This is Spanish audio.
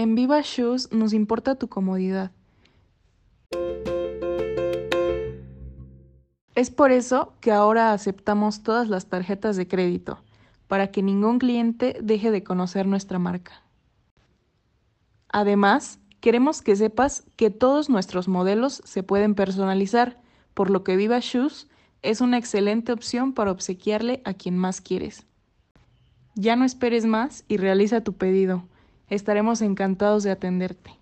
En Viva Shoes nos importa tu comodidad. Es por eso que ahora aceptamos todas las tarjetas de crédito, para que ningún cliente deje de conocer nuestra marca. Además, queremos que sepas que todos nuestros modelos se pueden personalizar, por lo que Viva Shoes es una excelente opción para obsequiarle a quien más quieres. Ya no esperes más y realiza tu pedido. Estaremos encantados de atenderte.